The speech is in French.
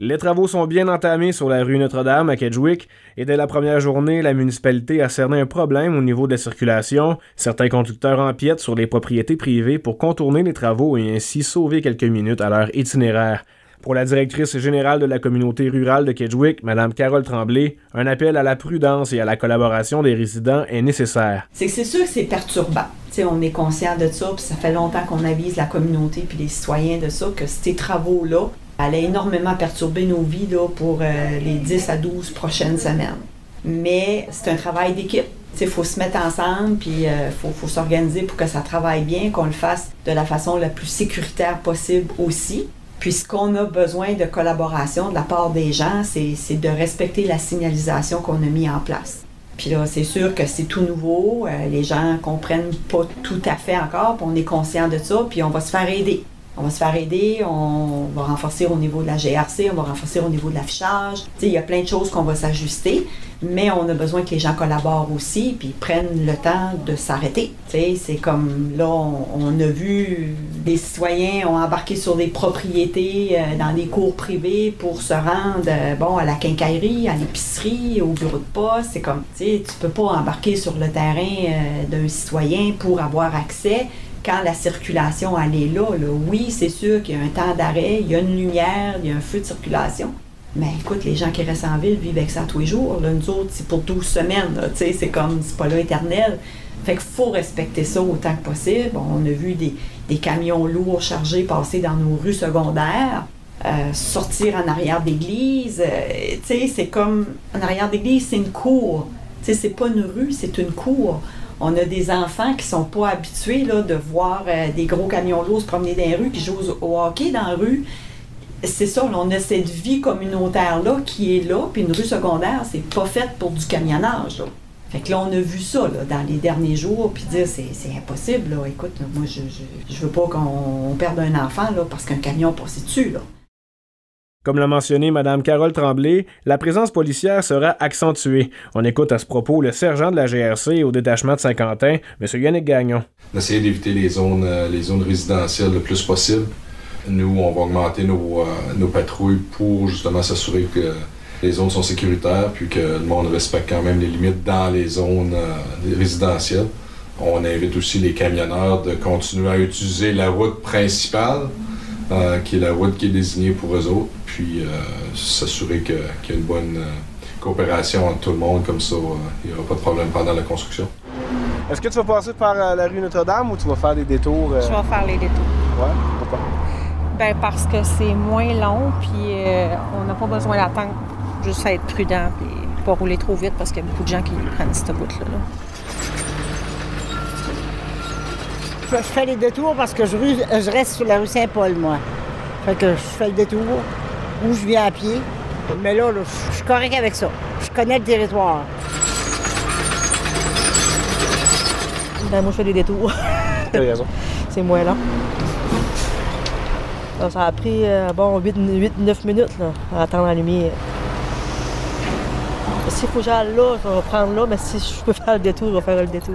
Les travaux sont bien entamés sur la rue Notre-Dame à Kedgewick et dès la première journée, la municipalité a cerné un problème au niveau de la circulation. Certains conducteurs empiètent sur les propriétés privées pour contourner les travaux et ainsi sauver quelques minutes à leur itinéraire. Pour la directrice générale de la communauté rurale de Kedgewick, Mme Carole Tremblay, un appel à la prudence et à la collaboration des résidents est nécessaire. C'est sûr que c'est perturbant. on est conscient de ça, puis ça fait longtemps qu'on avise la communauté puis les citoyens de ça, que ces travaux-là elle a énormément perturbé nos vies là, pour euh, les 10 à 12 prochaines semaines. Mais c'est un travail d'équipe. Il faut se mettre ensemble, puis il euh, faut, s'organiser pour que ça travaille bien, qu'on le fasse de la façon la plus sécuritaire possible aussi. Puis ce qu'on a besoin de collaboration de la part des gens, c'est de respecter la signalisation qu'on a mis en place. Puis là, c'est sûr que c'est tout nouveau, euh, les gens comprennent pas tout à fait encore, on est conscient de ça, puis on va se faire aider on va se faire aider, on va renforcer au niveau de la GRC, on va renforcer au niveau de l'affichage. Il y a plein de choses qu'on va s'ajuster, mais on a besoin que les gens collaborent aussi puis prennent le temps de s'arrêter. C'est comme là, on, a vu des citoyens ont sur des propriétés euh, dans des cours privés pour se rendre euh, bon, à la quincaillerie, à l'épicerie, au bureau de poste. C'est comme, tu peux pas embarquer sur le terrain euh, d'un citoyen pour avoir accès quand la circulation elle est là, oui, c'est sûr qu'il y a un temps d'arrêt, il y a une lumière, il y a un feu de circulation. Mais écoute, les gens qui restent en ville vivent avec ça tous les jours. Là, nous autres, c'est pour 12 semaines. C'est comme, c'est pas là éternel. Fait qu'il faut respecter ça autant que possible. On a vu des, camions lourds chargés passer dans nos rues secondaires. Euh, sortir en arrière d'église. Euh, c'est comme en arrière d'église, c'est une cour. c'est pas une rue, c'est une cour on a des enfants qui sont pas habitués là, de voir euh, des gros camions lourds se promener dans les rues, qui jouent au hockey dans la rue. C'est ça, on a cette vie communautaire-là qui est là, puis une rue secondaire, c'est pas faite pour du camionnage. Fait que là, on a vu ça dans les derniers jours, puis dire c'est, impossible. Là. Écoute, moi, je, je, veux pas qu'on perde un enfant là, parce qu'un camion passe dessus. Comme l'a mentionné Mme Carole Tremblay, la présence policière sera accentuée. On écoute à ce propos le sergent de la GRC au détachement de Saint-Quentin, M. Yannick Gagnon. D'essayer d'éviter les zones, euh, les zones résidentielles le plus possible. Nous, on va augmenter nos, euh, nos patrouilles pour justement s'assurer que les zones sont sécuritaires puis que le monde respecte quand même les limites dans les zones euh, résidentielles. On invite aussi les camionneurs de continuer à utiliser la route principale euh, qui est la route qui est désignée pour eux autres, puis euh, s'assurer qu'il y a une bonne euh, coopération entre tout le monde, comme ça, il n'y aura pas de problème pendant la construction. Est-ce que tu vas passer par la rue Notre-Dame ou tu vas faire des détours? Je vais faire les détours. Ouais, pourquoi? Ben parce que c'est moins long, puis on n'a pas besoin d'attendre, juste à être prudent, puis pas rouler trop vite parce qu'il y a beaucoup de gens qui prennent cette route-là. là je fais les détours parce que je, reste sur la rue Saint-Paul, moi. Fait que je fais le détour ou je viens à pied. Mais là, je suis correct avec ça. Je connais le territoire. Ben, moi, je fais des détours. C'est moins là. Ça a pris euh, bon 8-9 minutes là, à attendre la lumière. S'il faut que j'aille là, je vais prendre là, mais si je peux faire le détour, je vais faire le détour.